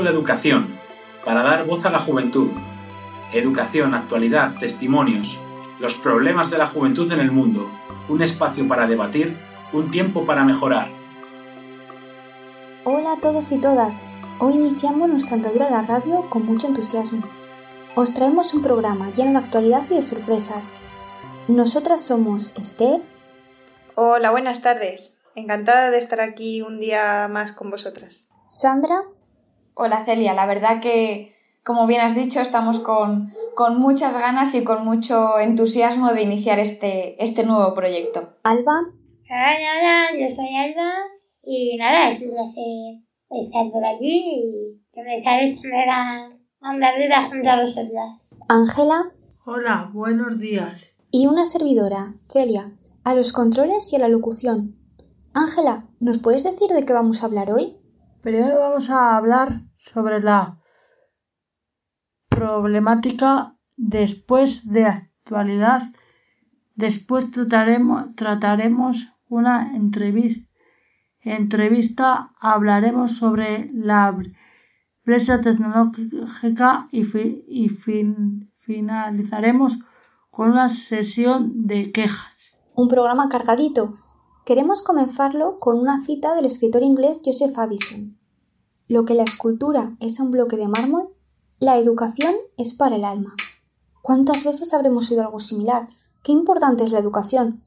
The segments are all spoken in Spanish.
La educación, para dar voz a la juventud. Educación, actualidad, testimonios, los problemas de la juventud en el mundo, un espacio para debatir, un tiempo para mejorar. Hola a todos y todas. Hoy iniciamos nuestra andadura a la radio con mucho entusiasmo. Os traemos un programa lleno de actualidad y de sorpresas. Nosotras somos Esther. Hola, buenas tardes. Encantada de estar aquí un día más con vosotras. Sandra. Hola Celia, la verdad que, como bien has dicho, estamos con, con muchas ganas y con mucho entusiasmo de iniciar este, este nuevo proyecto. Alba. Hola, hola, yo soy Alba y nada, es un placer estar por aquí y comenzar esta nueva andadura junto a vosotras. Ángela. Hola, buenos días. Y una servidora, Celia, a los controles y a la locución. Ángela, ¿nos puedes decir de qué vamos a hablar hoy? Primero vamos a hablar sobre la problemática después de actualidad. Después trataremos, trataremos una entrevista, entrevista, hablaremos sobre la brecha tecnológica y, fi, y fin, finalizaremos con una sesión de quejas. Un programa cargadito. Queremos comenzarlo con una cita del escritor inglés Joseph Addison. Lo que la escultura es un bloque de mármol, la educación es para el alma. ¿Cuántas veces habremos oído algo similar? Qué importante es la educación.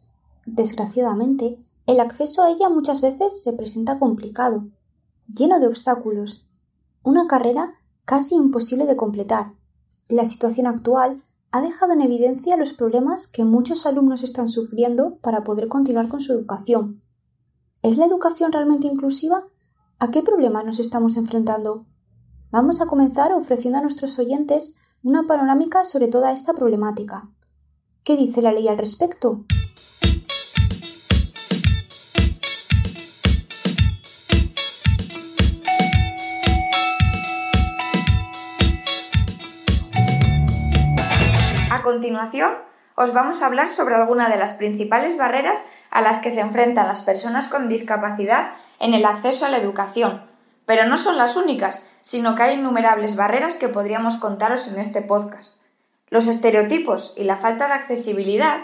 Desgraciadamente, el acceso a ella muchas veces se presenta complicado, lleno de obstáculos. Una carrera casi imposible de completar. La situación actual ha dejado en evidencia los problemas que muchos alumnos están sufriendo para poder continuar con su educación. ¿Es la educación realmente inclusiva? ¿A qué problemas nos estamos enfrentando? Vamos a comenzar ofreciendo a nuestros oyentes una panorámica sobre toda esta problemática. ¿Qué dice la ley al respecto? A continuación, os vamos a hablar sobre algunas de las principales barreras a las que se enfrentan las personas con discapacidad en el acceso a la educación. Pero no son las únicas, sino que hay innumerables barreras que podríamos contaros en este podcast. Los estereotipos y la falta de accesibilidad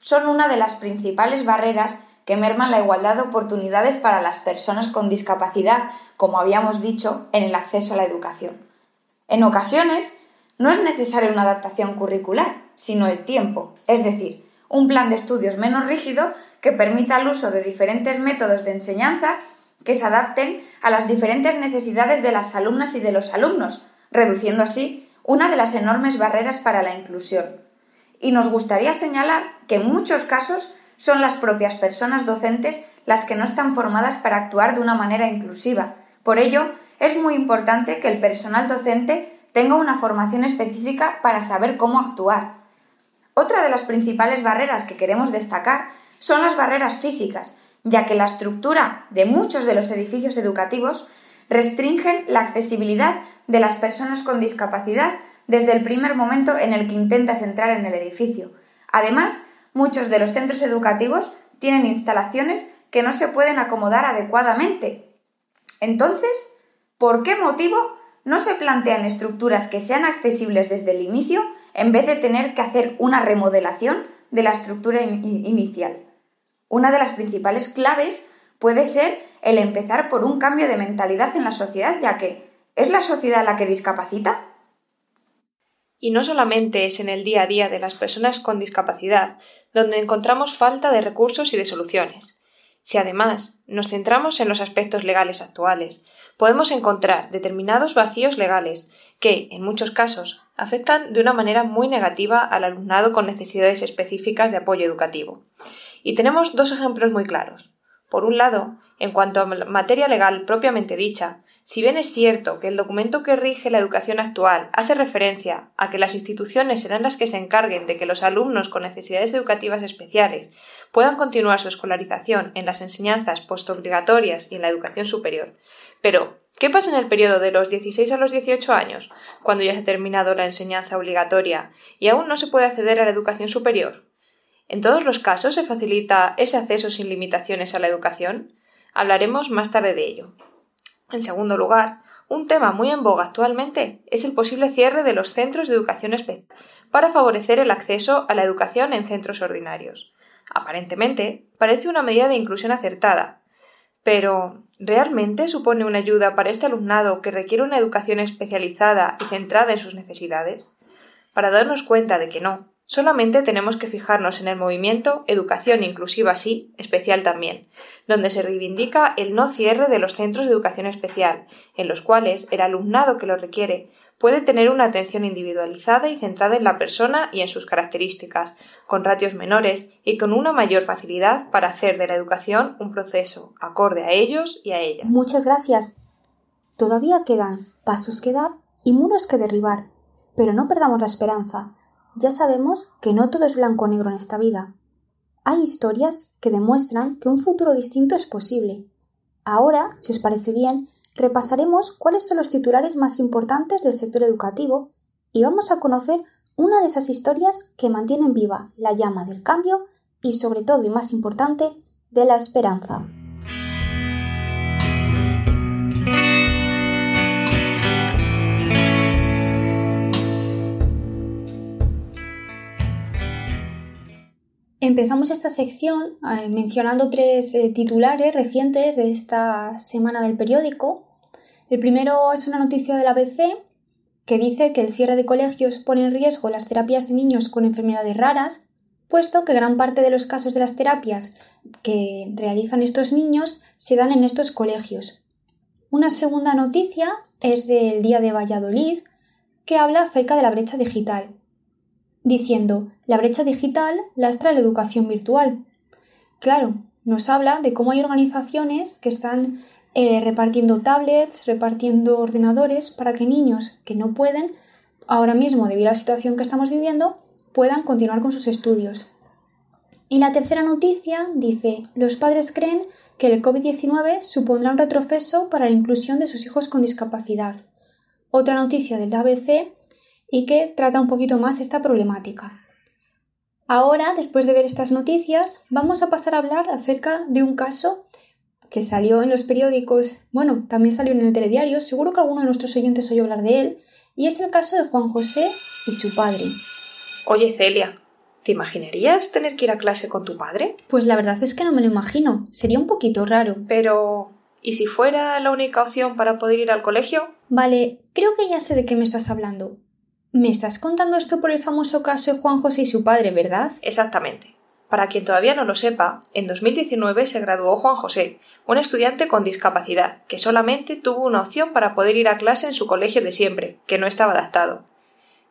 son una de las principales barreras que merman la igualdad de oportunidades para las personas con discapacidad, como habíamos dicho, en el acceso a la educación. En ocasiones, no es necesaria una adaptación curricular, sino el tiempo, es decir, un plan de estudios menos rígido que permita el uso de diferentes métodos de enseñanza que se adapten a las diferentes necesidades de las alumnas y de los alumnos, reduciendo así una de las enormes barreras para la inclusión. Y nos gustaría señalar que en muchos casos son las propias personas docentes las que no están formadas para actuar de una manera inclusiva. Por ello, es muy importante que el personal docente tenga una formación específica para saber cómo actuar. Otra de las principales barreras que queremos destacar son las barreras físicas, ya que la estructura de muchos de los edificios educativos restringen la accesibilidad de las personas con discapacidad desde el primer momento en el que intentas entrar en el edificio. Además, muchos de los centros educativos tienen instalaciones que no se pueden acomodar adecuadamente. Entonces, ¿por qué motivo no se plantean estructuras que sean accesibles desde el inicio en vez de tener que hacer una remodelación de la estructura in inicial. Una de las principales claves puede ser el empezar por un cambio de mentalidad en la sociedad, ya que ¿es la sociedad la que discapacita? Y no solamente es en el día a día de las personas con discapacidad donde encontramos falta de recursos y de soluciones. Si además nos centramos en los aspectos legales actuales, podemos encontrar determinados vacíos legales que, en muchos casos, afectan de una manera muy negativa al alumnado con necesidades específicas de apoyo educativo. Y tenemos dos ejemplos muy claros. Por un lado, en cuanto a materia legal propiamente dicha, si bien es cierto que el documento que rige la educación actual hace referencia a que las instituciones serán las que se encarguen de que los alumnos con necesidades educativas especiales puedan continuar su escolarización en las enseñanzas postobligatorias y en la educación superior, pero ¿qué pasa en el periodo de los 16 a los 18 años, cuando ya se ha terminado la enseñanza obligatoria y aún no se puede acceder a la educación superior? ¿En todos los casos se facilita ese acceso sin limitaciones a la educación? Hablaremos más tarde de ello. En segundo lugar, Un tema muy en boga actualmente es el posible cierre de los centros de educación especial para favorecer el acceso a la educación en centros ordinarios. Aparentemente, parece una medida de inclusión acertada. Pero, ¿realmente supone una ayuda para este alumnado que requiere una educación especializada y centrada en sus necesidades? Para darnos cuenta de que no, Solamente tenemos que fijarnos en el movimiento Educación Inclusiva Sí, especial también, donde se reivindica el no cierre de los centros de educación especial, en los cuales el alumnado que lo requiere puede tener una atención individualizada y centrada en la persona y en sus características, con ratios menores y con una mayor facilidad para hacer de la educación un proceso acorde a ellos y a ellas. Muchas gracias. Todavía quedan pasos que dar y muros que derribar, pero no perdamos la esperanza ya sabemos que no todo es blanco o negro en esta vida. Hay historias que demuestran que un futuro distinto es posible. Ahora, si os parece bien, repasaremos cuáles son los titulares más importantes del sector educativo y vamos a conocer una de esas historias que mantienen viva la llama del cambio y sobre todo y más importante, de la esperanza. Empezamos esta sección eh, mencionando tres eh, titulares recientes de esta semana del periódico. El primero es una noticia de la ABC que dice que el cierre de colegios pone en riesgo las terapias de niños con enfermedades raras, puesto que gran parte de los casos de las terapias que realizan estos niños se dan en estos colegios. Una segunda noticia es del Día de Valladolid, que habla acerca de la brecha digital diciendo la brecha digital lastra la educación virtual. Claro, nos habla de cómo hay organizaciones que están eh, repartiendo tablets, repartiendo ordenadores para que niños que no pueden, ahora mismo debido a la situación que estamos viviendo, puedan continuar con sus estudios. Y la tercera noticia dice, los padres creen que el COVID-19 supondrá un retroceso para la inclusión de sus hijos con discapacidad. Otra noticia del ABC y que trata un poquito más esta problemática. Ahora, después de ver estas noticias, vamos a pasar a hablar acerca de un caso que salió en los periódicos, bueno, también salió en el telediario, seguro que alguno de nuestros oyentes oyó hablar de él, y es el caso de Juan José y su padre. Oye, Celia, ¿te imaginarías tener que ir a clase con tu padre? Pues la verdad es que no me lo imagino, sería un poquito raro. Pero, ¿y si fuera la única opción para poder ir al colegio? Vale, creo que ya sé de qué me estás hablando. Me estás contando esto por el famoso caso de Juan José y su padre, ¿verdad? Exactamente. Para quien todavía no lo sepa, en 2019 se graduó Juan José, un estudiante con discapacidad, que solamente tuvo una opción para poder ir a clase en su colegio de siempre, que no estaba adaptado.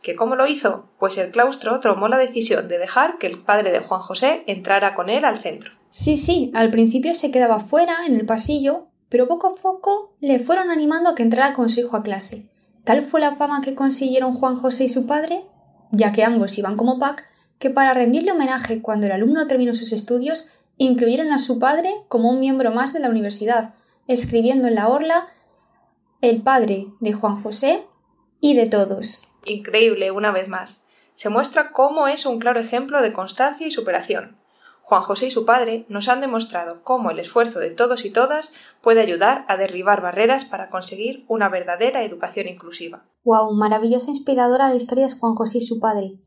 ¿Que cómo lo hizo? Pues el claustro tomó la decisión de dejar que el padre de Juan José entrara con él al centro. Sí, sí, al principio se quedaba fuera, en el pasillo, pero poco a poco le fueron animando a que entrara con su hijo a clase. Tal fue la fama que consiguieron Juan José y su padre, ya que ambos iban como pack, que para rendirle homenaje cuando el alumno terminó sus estudios, incluyeron a su padre como un miembro más de la universidad, escribiendo en la orla el padre de Juan José y de todos. Increíble, una vez más. Se muestra cómo es un claro ejemplo de constancia y superación. Juan José y su padre nos han demostrado cómo el esfuerzo de todos y todas puede ayudar a derribar barreras para conseguir una verdadera educación inclusiva. ¡Wow! Maravillosa e inspiradora la historia de Juan José y su padre.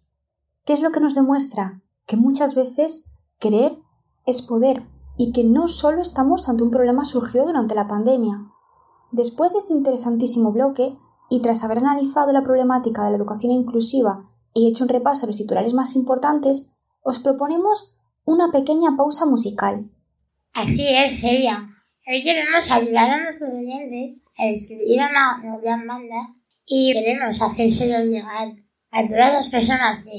¿Qué es lo que nos demuestra? Que muchas veces creer es poder y que no solo estamos ante un problema surgido durante la pandemia. Después de este interesantísimo bloque, y tras haber analizado la problemática de la educación inclusiva y hecho un repaso a los titulares más importantes, os proponemos una pequeña pausa musical. Así es, Celia. Hoy queremos ayudar a nuestros oyentes a descubrir una gran banda y queremos hacérselo llegar a todas las personas que,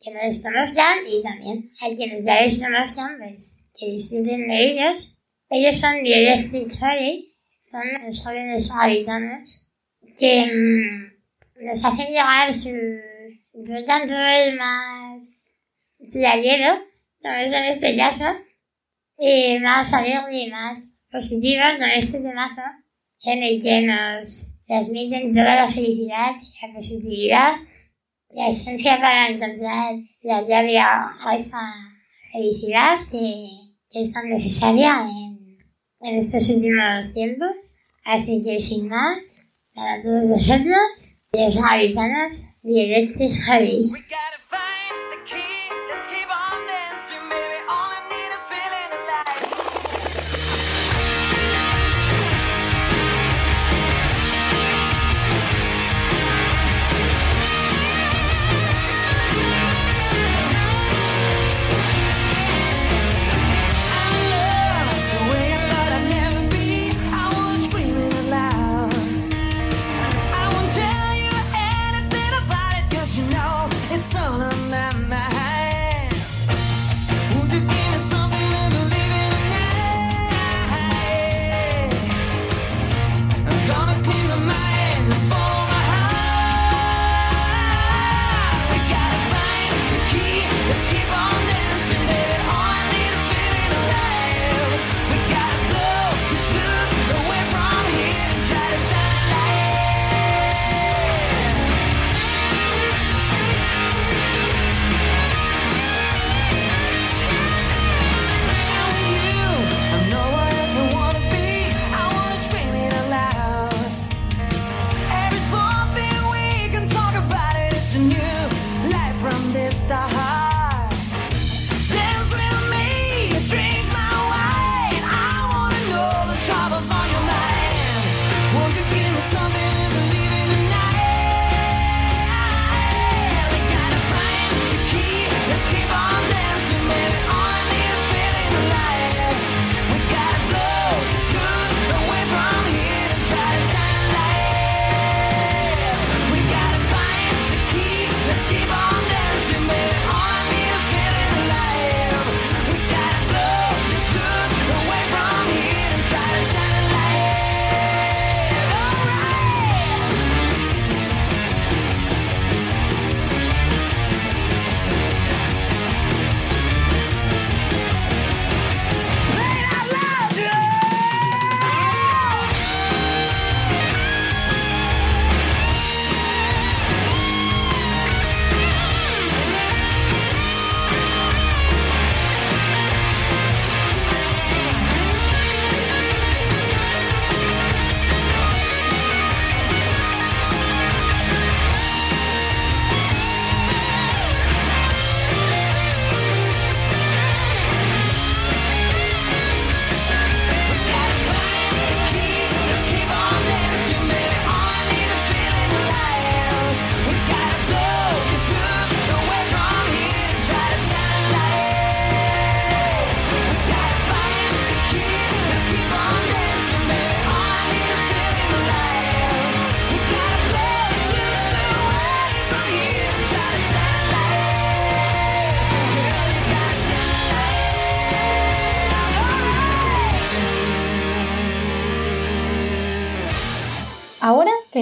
que nos desconozcan y también a quienes ya les conozcan, pues que disfruten de ellos. Ellos son Electric son los jóvenes habitantes que mm, nos hacen llegar su, por tanto, el más playero es en este caso, y más alegre y más positivo con este temazo en el que nos transmiten toda la felicidad, la positividad, la esencia para encontrar la llave a esa felicidad que, es tan necesaria en, en estos últimos tiempos. Así que sin más, para todos vosotros, los habitantes de este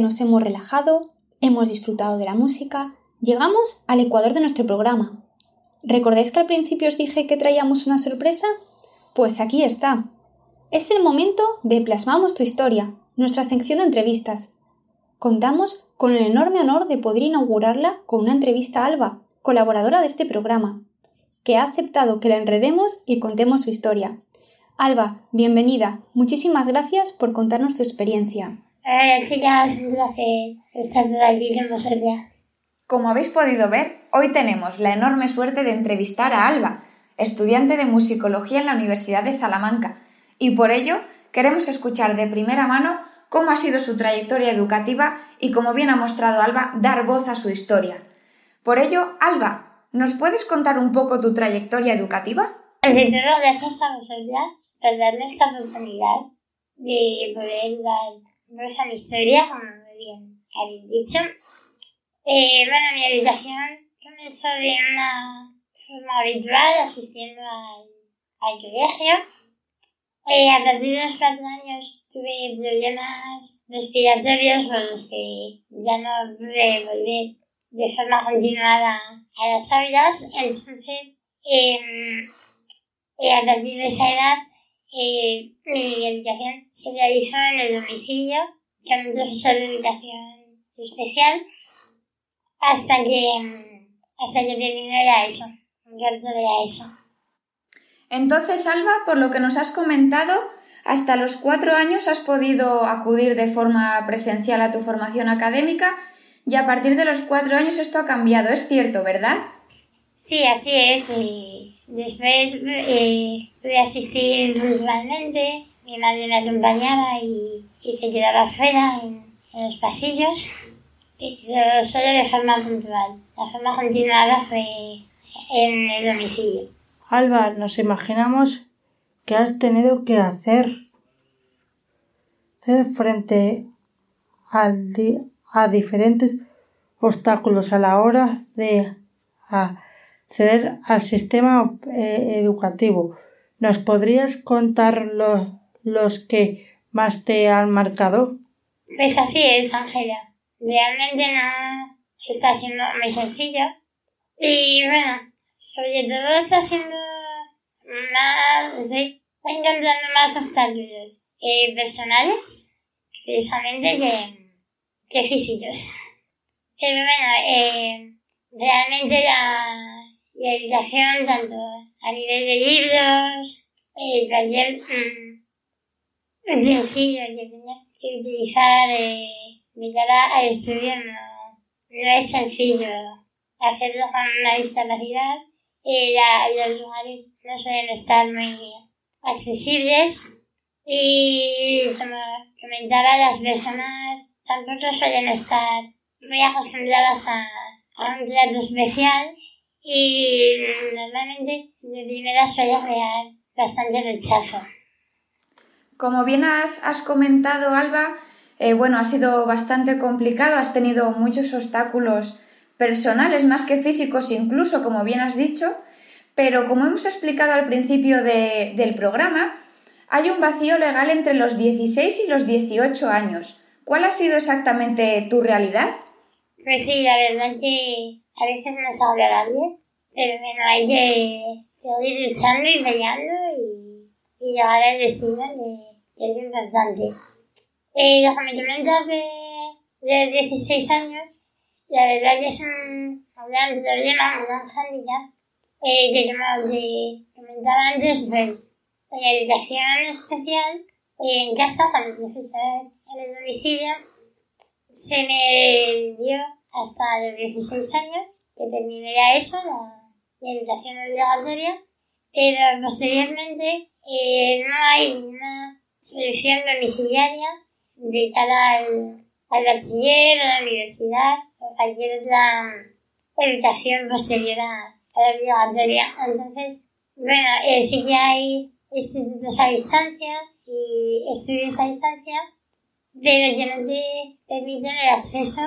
nos hemos relajado, hemos disfrutado de la música, llegamos al ecuador de nuestro programa. ¿Recordáis que al principio os dije que traíamos una sorpresa? Pues aquí está. Es el momento de Plasmamos tu historia, nuestra sección de entrevistas. Contamos con el enorme honor de poder inaugurarla con una entrevista a Alba, colaboradora de este programa, que ha aceptado que la enredemos y contemos su historia. Alba, bienvenida. Muchísimas gracias por contarnos tu experiencia. Hola chicas, un placer estar por aquí con vosotras. Como habéis podido ver, hoy tenemos la enorme suerte de entrevistar a Alba, estudiante de musicología en la Universidad de Salamanca, y por ello queremos escuchar de primera mano cómo ha sido su trayectoria educativa y, como bien ha mostrado Alba, dar voz a su historia. Por ello, Alba, ¿nos puedes contar un poco tu trayectoria educativa? Ante todo, gracias a vosotras por darme esta oportunidad de poder dar nuestra historia, como muy bien habéis dicho. Eh, bueno, mi educación comenzó de una forma habitual, asistiendo al, al colegio. Eh, a partir de los cuatro años tuve problemas respiratorios por los que ya no pude volver de forma continuada a las aulas. Entonces, em, eh, a partir de esa edad eh, mi educación se realizó en el domicilio con un profesor de educación especial hasta que, hasta que terminé la ESO, un cuarto de la ESO. Entonces, Alba, por lo que nos has comentado, hasta los cuatro años has podido acudir de forma presencial a tu formación académica y a partir de los cuatro años esto ha cambiado, es cierto, ¿verdad? Sí, así es. Y después eh, pude asistir virtualmente, mi madre me acompañaba y, se quedaba afuera en, los pasillos, pero solo de forma puntual. La forma continuada fue en el domicilio. Alba, nos imaginamos que has tenido que hacer, hacer frente di- a diferentes obstáculos a la hora de acceder al sistema eh, educativo. ¿Nos podrías contar los, los que más te han marcado? Pues así es, Ángela. Realmente no está siendo muy sencillo. Y bueno, sobre todo está siendo más, estoy encontrando más obstáculos eh, personales, precisamente, que, que físicos. Pero bueno, eh, realmente la, la educación, tanto a nivel de libros, eh, cualquier mm, utensilio que tengas que utilizar eh, de cara al estudio no, no es sencillo hacerlo con una discapacidad. Eh, la- los lugares no suelen estar muy accesibles y como comentaba las personas tampoco suelen estar muy acostumbradas a, a un trato especial y normalmente de primera suele crear bastante rechazo. Como bien has, has comentado, Alba, eh, bueno, ha sido bastante complicado, has tenido muchos obstáculos personales más que físicos incluso, como bien has dicho, pero como hemos explicado al principio de- del programa, hay un vacío legal entre los 16 y los 18 años. ¿Cuál ha sido exactamente tu realidad? Pues sí, la verdad que a veces no se habla nadie, pero bueno, hay que seguir luchando y peleando y, y llegar al destino que, que es importante. Eh, lo que me comentas de, de 16 años, la verdad que es un gran problema, un gran handicap, eh, que como te comentaba antes, pues en educación especial, eh, en casa, con el profesor en el domicilio, se me dio hasta los 16 años, que terminé eso, la, la educación obligatoria, pero posteriormente eh, no hay una solución domiciliaria de cara al, al bachiller, a la universidad o cualquier otra educación posterior a, a la obligatoria. Entonces, bueno, eh, sí que hay institutos a distancia y estudios a distancia, pero que no te permiten el acceso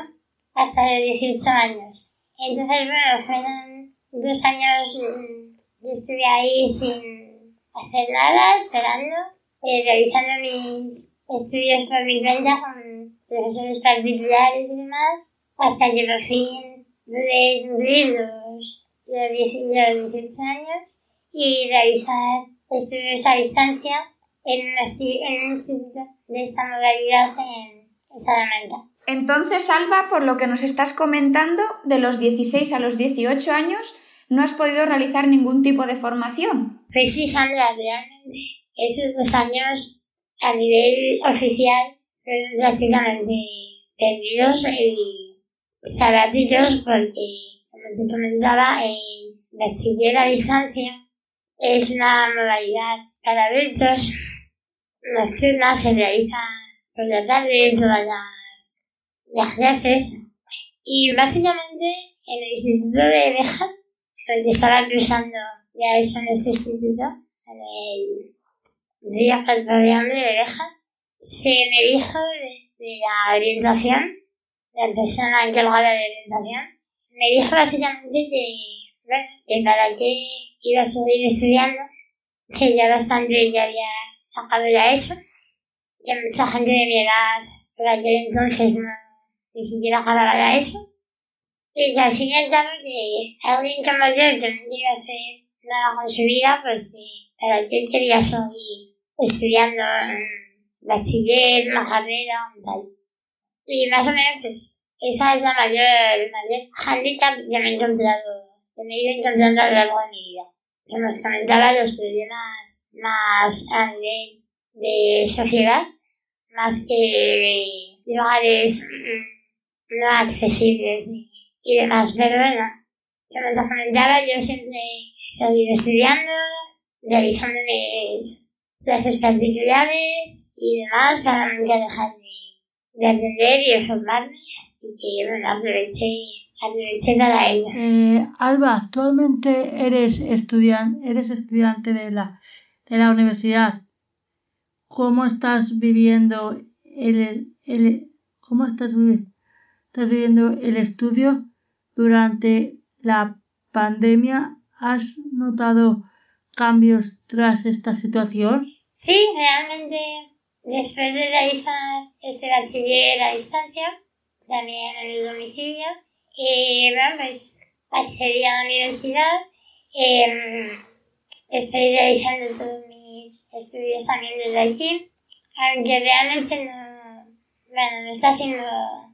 hasta los 18 años. Entonces, bueno, fueron dos años mm, yo estuve ahí sin hacer nada, esperando, eh, realizando mis estudios por mi cuenta con profesores particulares y demás, hasta que por fin pude cumplir los, los, 10 los 18 años y realizar estudios a distancia en un instituto de esta modalidad en, en Salamanca. Entonces, Alba, por lo que nos estás comentando, de los 16 a los 18 años no has podido realizar ningún tipo de formación. Pues sí, Sandra, realmente esos dos años a nivel oficial fueron prácticamente perdidos y sabáticos porque, como te comentaba, el bachiller a distancia es una modalidad para adultos nocturna, se realiza por la tarde todas las, las clases y básicamente en el Instituto de Beja porque estaba cruzando ya eso en este instituto, en el día 4 de hambre de Beja, se me dijo desde la orientación, la persona encargada de orientación, me dijo básicamente que, bueno, que para qué iba a seguir estudiando, que ya bastante ya había sacado ya eso, que mucha gente de mi edad por aquel entonces no, ni siquiera ya eso, y que al fin y al que alguien yo que no quiere hacer nada con su vida, pues que para qué quería seguir estudiando mm, bachiller, una carrera, un tal. Y más o menos, pues, esa es la mayor, el mayor handicap que me he encontrado, que me he ido encontrando a lo largo de mi vida. Como os comentaba, los problemas más a nivel de sociedad más que de lugares no accesibles y demás. Pero bueno, como te comentaba, yo siempre he seguido estudiando, realizando mis clases particulares y demás para nunca dejar de, de aprender y de formarme. Así que bueno, aproveché eh, Alba, actualmente eres, estudiante eres estudiante de la, de la universidad. ¿Cómo estás viviendo el, el cómo estás, estás viviendo el estudio durante la pandemia? ¿Has notado cambios tras esta situación? Sí, realmente después de realizar este bachiller a distancia, también en el domicilio, y bueno, pues accedí a la universidad. Eh, estoy realizando todos mis estudios también desde aquí, aunque realmente no, bueno, no está siendo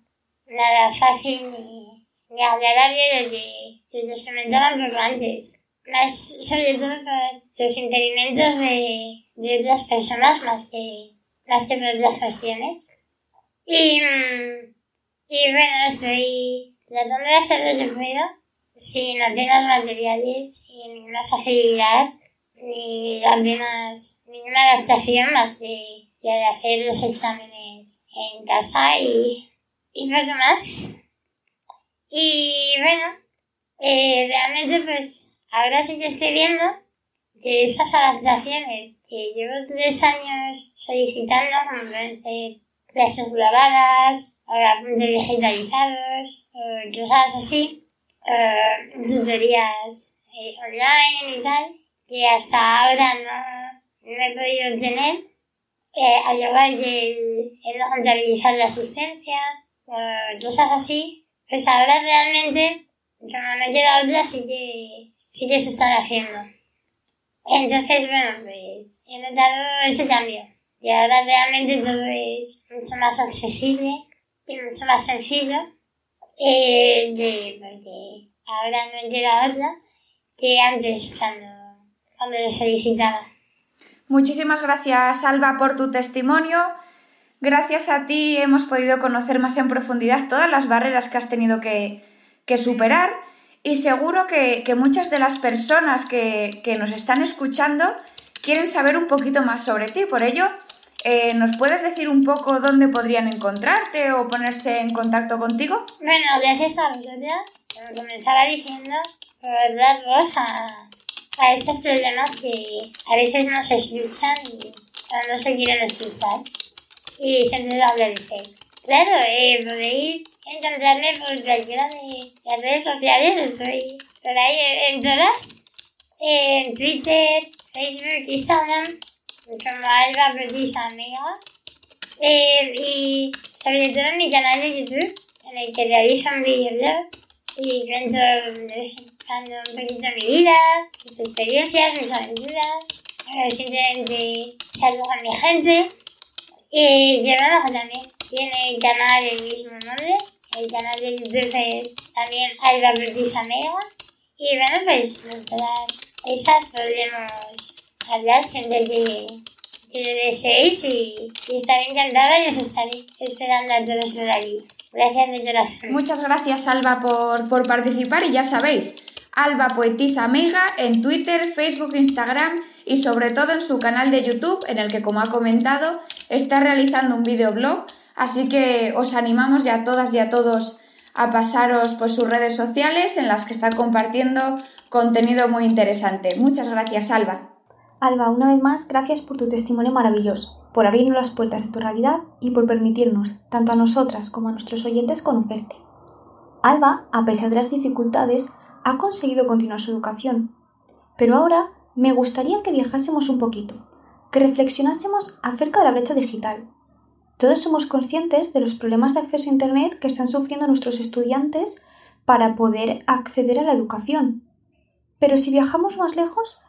nada fácil ni, ni agradable lo que, lo que se comentaban poco antes. Más sobre todo por los impedimentos de, de otras personas más que, más que por otras cuestiones. Y, mm, y bueno, estoy tratando de hacer lo que pueda sin apenas materiales y ninguna facilidad ni apenas ninguna adaptación más de, de hacer los exámenes en casa y, y poco más. Y bueno, eh, realmente pues ahora sí que estoy viendo que esas adaptaciones que llevo tres años solicitando, como pueden ser clases grabadas, apuntes digitalizados, eh, cosas así, eh, tutorías eh, online y tal, que hasta ahora no, no he podido tener, eh, al igual que el, el no contabilizar la asistencia, cosas así, pues ahora realmente, como no queda otra, sí que, sí que se están haciendo. Entonces, bueno, pues he notado ese cambio. Y ahora realmente todo es mucho más accesible y mucho más sencillo eh, de, porque ahora no llega otra que antes cuando, cuando lo solicitaba. Muchísimas gracias, Alba, por tu testimonio. Gracias a ti hemos podido conocer más en profundidad todas las barreras que has tenido que, superar y seguro que, muchas de las personas que, nos están escuchando quieren saber un poquito más sobre ti. Por ello, eh, ¿Nos puedes decir un poco dónde podrían encontrarte o ponerse en contacto contigo? Bueno, gracias a vosotras, como comenzaba diciendo, por dar voz a, a estos problemas que a veces no se escuchan y no se quieren escuchar. Y lo agradecer. Claro, eh, podéis encontrarme por cualquiera de las redes sociales, estoy por ahí en todas. En Twitter, Facebook, Instagram, como Alba Precisa Amiga. Eh, y sobre todo en mi canal de YouTube, en el que realizo un videoblog y cuento cuando un poquito mi vida, mis experiencias, mis aventuras, simplemente charlo con mi gente. Y Llevamos también tiene canal del mismo nombre, el canal de YouTube es también Alba Precisa Amiga. Y bueno, pues todas esas podemos hablar siempre que, que lo deseéis y, y, estaré encantada y os estaré esperando a todos por allí. Gracias de corazón. Muchas gracias Alba por, por participar y ya sabéis, Alba Poetisa Amiga en Twitter, Facebook, Instagram y sobre todo en su canal de YouTube en el que como ha comentado está realizando un videoblog, así que os animamos ya a todas y a todos a pasaros por sus redes sociales en las que está compartiendo contenido muy interesante. Muchas gracias Alba. Alba, una vez más, gracias por tu testimonio maravilloso, por abrirnos las puertas de tu realidad y por permitirnos, tanto a nosotras como a nuestros oyentes, conocerte. Alba, a pesar de las dificultades, ha conseguido continuar su educación. Pero ahora me gustaría que viajásemos un poquito, que reflexionásemos acerca de la brecha digital. Todos somos conscientes de los problemas de acceso a Internet que están sufriendo nuestros estudiantes para poder acceder a la educación. Pero si viajamos más lejos,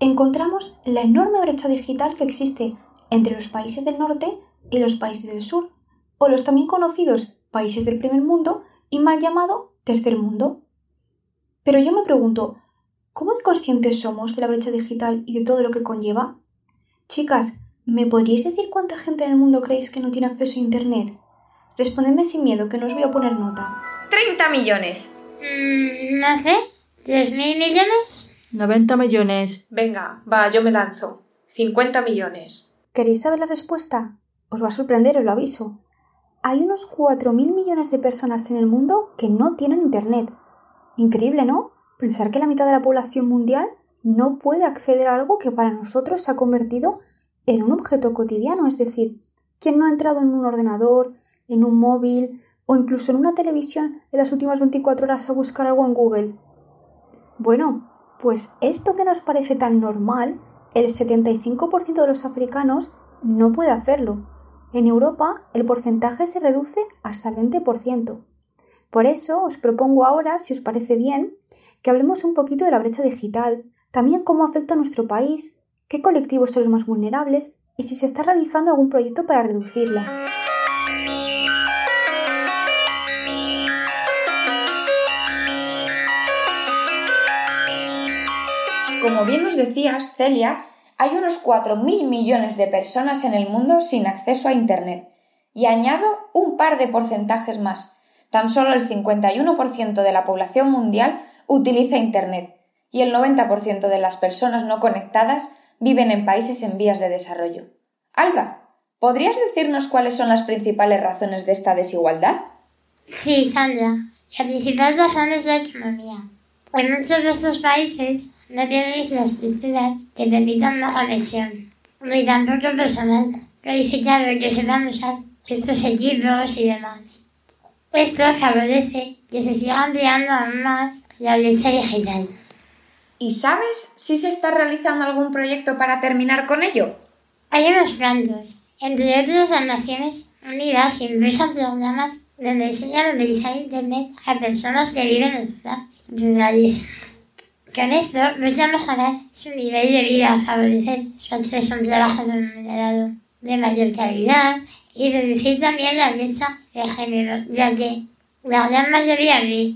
encontramos la enorme brecha digital que existe entre los países del norte y los países del sur, o los también conocidos países del primer mundo y mal llamado tercer mundo. Pero yo me pregunto, ¿cómo de conscientes somos de la brecha digital y de todo lo que conlleva? Chicas, ¿Me podríais decir cuánta gente en el mundo creéis que no tiene acceso a Internet? Respondedme sin miedo, que no os voy a poner nota. 30 millones. Mm, no sé. ¿Tres mil millones? 90 millones. Venga, va, yo me lanzo. 50 millones. ¿Queréis saber la respuesta? Os va a sorprender, os lo aviso. Hay unos 4.000 millones de personas en el mundo que no tienen Internet. Increíble, ¿no? Pensar que la mitad de la población mundial no puede acceder a algo que para nosotros se ha convertido en un objeto cotidiano, es decir, ¿quién no ha entrado en un ordenador, en un móvil o incluso en una televisión en las últimas 24 horas a buscar algo en Google? Bueno, pues esto que nos parece tan normal, el 75% de los africanos no puede hacerlo. En Europa el porcentaje se reduce hasta el 20%. Por eso os propongo ahora, si os parece bien, que hablemos un poquito de la brecha digital, también cómo afecta a nuestro país, qué colectivos son los más vulnerables y si se está realizando algún proyecto para reducirla. Como bien nos decías, Celia, hay unos 4.000 millones de personas en el mundo sin acceso a Internet. Y añado un par de porcentajes más. Tan solo el 51% de la población mundial utiliza Internet y el 90% de las personas no conectadas viven en países en vías de desarrollo. Alba, ¿podrías decirnos cuáles son las principales razones de esta desigualdad? Sí, Sandra. La principal razón es la economía. En muchos de estos países no tienen infraestructuras que permitan la conexión, ni tampoco personal calificado que sepan usar estos equipos y demás. Esto favorece que se siga ampliando aún más la brecha digital. ¿Y sabes si se está realizando algún proyecto para terminar con ello? Hay unos cuantos. Entre otros, las Naciones Unidas impulsan programas donde enseñan a utilizar Internet a personas que viven en zonas rurales. Con esto buscan mejorar su nivel de vida, favorecer su acceso a un trabajo remunerado de mayor calidad y reducir también la brecha de género, ya que la gran mayoría de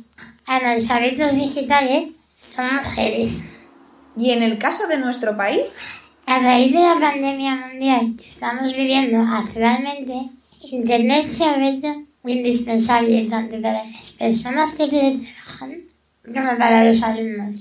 analfabetos digitales son mujeres. ¿Y en el caso de nuestro país? A raíz de la pandemia mundial que estamos viviendo actualmente, Internet se ha vuelto indispensable tanto para las personas que trabajan como para los alumnos.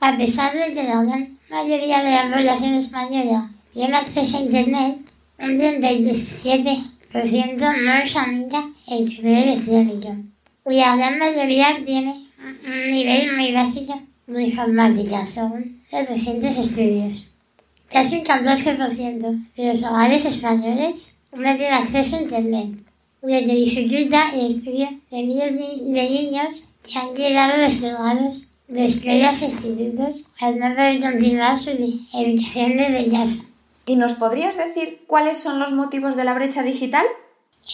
A pesar de que la gran mayoría de la población española tiene acceso a Internet, un 37% no usa nunca el correo electrónico. La gran mayoría tiene un nivel muy básico de informática, según recientes estudios. Casi un 14% de los hogares españoles no tienen acceso a Internet, lo que dificulta el estudio de miles de niños que han quedado descolgados de escuelas e institutos al no poder continuar su educación desde casa. ¿Y nos podrías decir cuáles son los motivos de la brecha digital?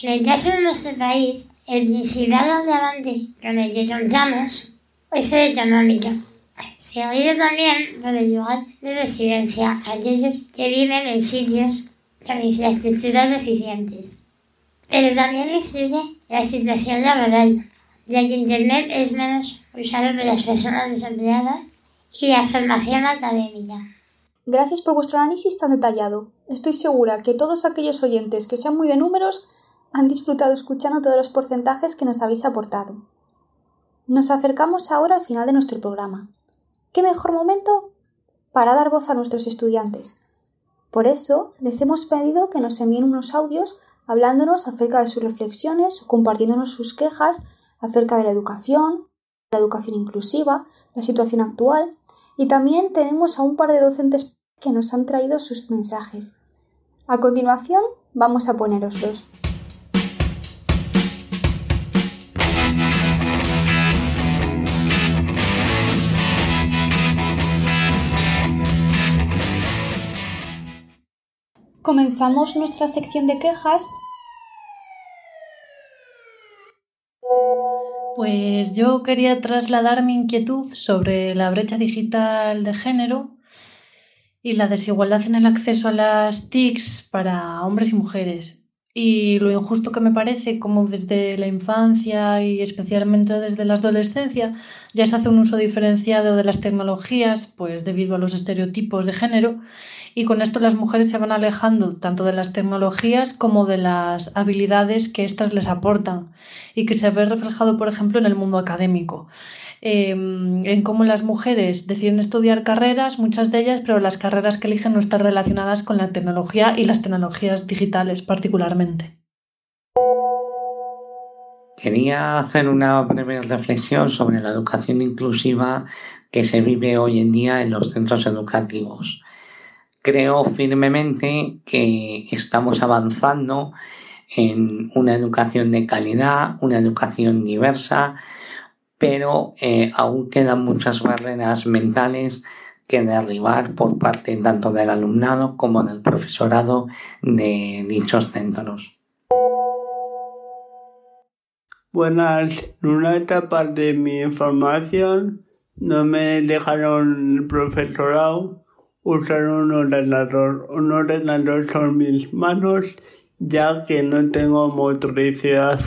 En caso de nuestro país, el principal agravante con el que contamos es el económico, seguido también por el lugar de residencia, aquellos que viven en sitios con infraestructuras deficientes. Pero también influye la situación laboral, ya que Internet es menos usado por las personas desempleadas y la formación académica. Gracias por vuestro análisis tan detallado. Estoy segura que todos aquellos oyentes que sean muy de números han disfrutado escuchando todos los porcentajes que nos habéis aportado. Nos acercamos ahora al final de nuestro programa. ¿Qué mejor momento para dar voz a nuestros estudiantes? Por eso les hemos pedido que nos envíen unos audios hablándonos acerca de sus reflexiones o compartiéndonos sus quejas acerca de la educación, la educación inclusiva, la situación actual y también tenemos a un par de docentes que nos han traído sus mensajes. A continuación vamos a poneroslos. Comenzamos nuestra sección de quejas Pues yo quería trasladar mi inquietud sobre la brecha digital de género y la desigualdad en el acceso a las TICs para hombres y mujeres. Y lo injusto que me parece como desde la infancia y especialmente desde la adolescencia ya se hace un uso diferenciado de las tecnologías pues debido a los estereotipos de género. Y con esto las mujeres se van alejando tanto de las tecnologías como de las habilidades que éstas les aportan y que se ve reflejado por ejemplo en el mundo académico em, en cómo las mujeres deciden estudiar carreras, muchas de ellas, pero las carreras que eligen no están relacionadas con la tecnología y las tecnologías digitales particularmente. Quería hacer una breve reflexión sobre la educación inclusiva que se vive hoy en día en los centros educativos. Creo firmemente que estamos avanzando en una educación de calidad, una educación diversa, pero eh, aún quedan muchas barreras mentales que derribar por parte tanto del alumnado como del profesorado de dichos centros. Buenas, en una etapa de mi formación no me dejaron el profesorado usar un ordenador. Un ordenador son mis manos ya que no tengo motricidad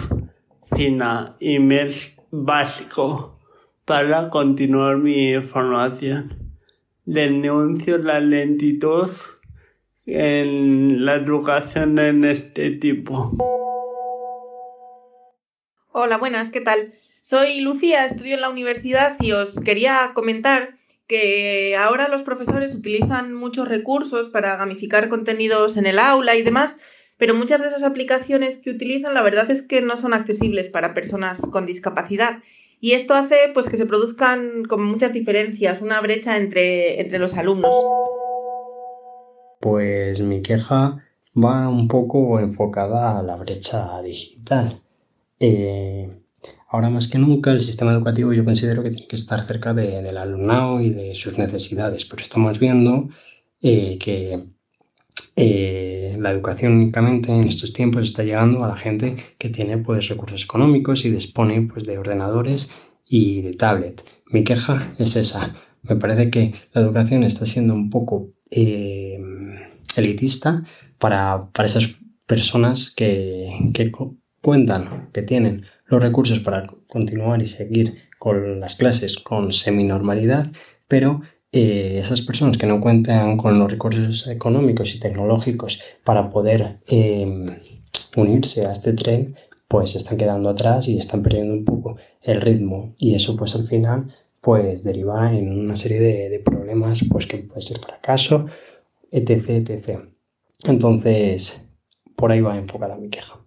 fina y me es básico para continuar mi formación. Denuncio la lentitud en la educación en este tipo. Hola, buenas, ¿qué tal? Soy Lucía, estudio en la universidad y os quería comentar que ahora los profesores utilizan muchos recursos para gamificar contenidos en el aula y demás, pero muchas de esas aplicaciones que utilizan la verdad es que no son accesibles para personas con discapacidad. Y esto hace pues que se produzcan como muchas diferencias, una brecha entre, entre los alumnos. Pues mi queja va un poco enfocada a la brecha digital. Eh, ahora más que nunca el sistema educativo yo considero que tiene que estar cerca del alumnado y de sus necesidades, pero estamos viendo eh, que eh, la educación únicamente en estos tiempos está llegando a la gente que tiene pues recursos económicos y dispone pues de ordenadores y de tablet. Mi queja es esa. Me parece que la educación está siendo un poco elitista para, para esas personas que, que cuentan que tienen los recursos para continuar y seguir con las clases con semi-normalidad, pero eh, esas personas que no cuentan con los recursos económicos y tecnológicos para poder em, unirse a este tren, pues están quedando atrás y están perdiendo un poco el ritmo y eso pues al final pues deriva en una serie de, de problemas pues que puede ser fracaso, etc, etc. Entonces, por ahí va enfocada mi queja.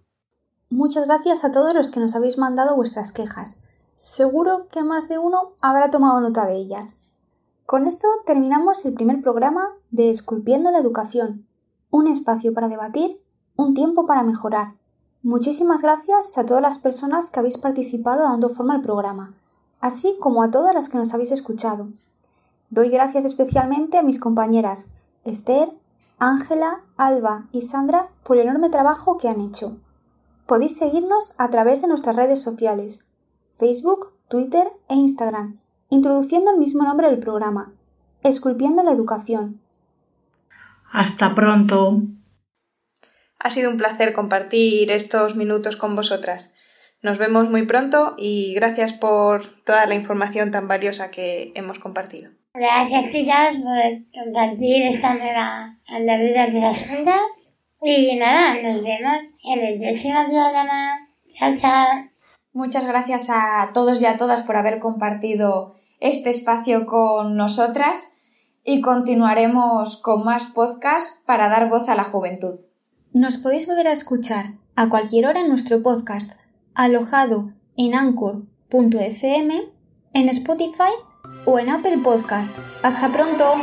Muchas gracias a todos los que nos habéis mandado vuestras quejas. Seguro que más de uno habrá tomado nota de ellas. Con esto terminamos el primer programa de Esculpiendo la Educación, un espacio para debatir, un tiempo para mejorar. Muchísimas gracias a todas las personas que habéis participado dando forma al programa, así como a todas las que nos habéis escuchado. Doy gracias especialmente a mis compañeras Esther, Ángela, Alba y Sandra por el enorme trabajo que han hecho. Podéis seguirnos a través de nuestras redes sociales, Facebook, Twitter e Instagram, introduciendo el mismo nombre del programa, Esculpiendo la Educación. Hasta pronto. Ha sido un placer compartir estos minutos con vosotras. Nos vemos muy pronto y gracias por toda la información tan valiosa que hemos compartido. Gracias chicas por compartir esta nueva andadura de las ondas. Y nada, nos vemos en el próximo programa. Chao, chao. Muchas gracias a todos y a todas por haber compartido este espacio con nosotras y continuaremos con más podcasts para dar voz a la juventud. Nos podéis volver a escuchar a cualquier hora en nuestro podcast, alojado en anchor.fm, en Spotify o en Apple Podcast. ¡Hasta pronto!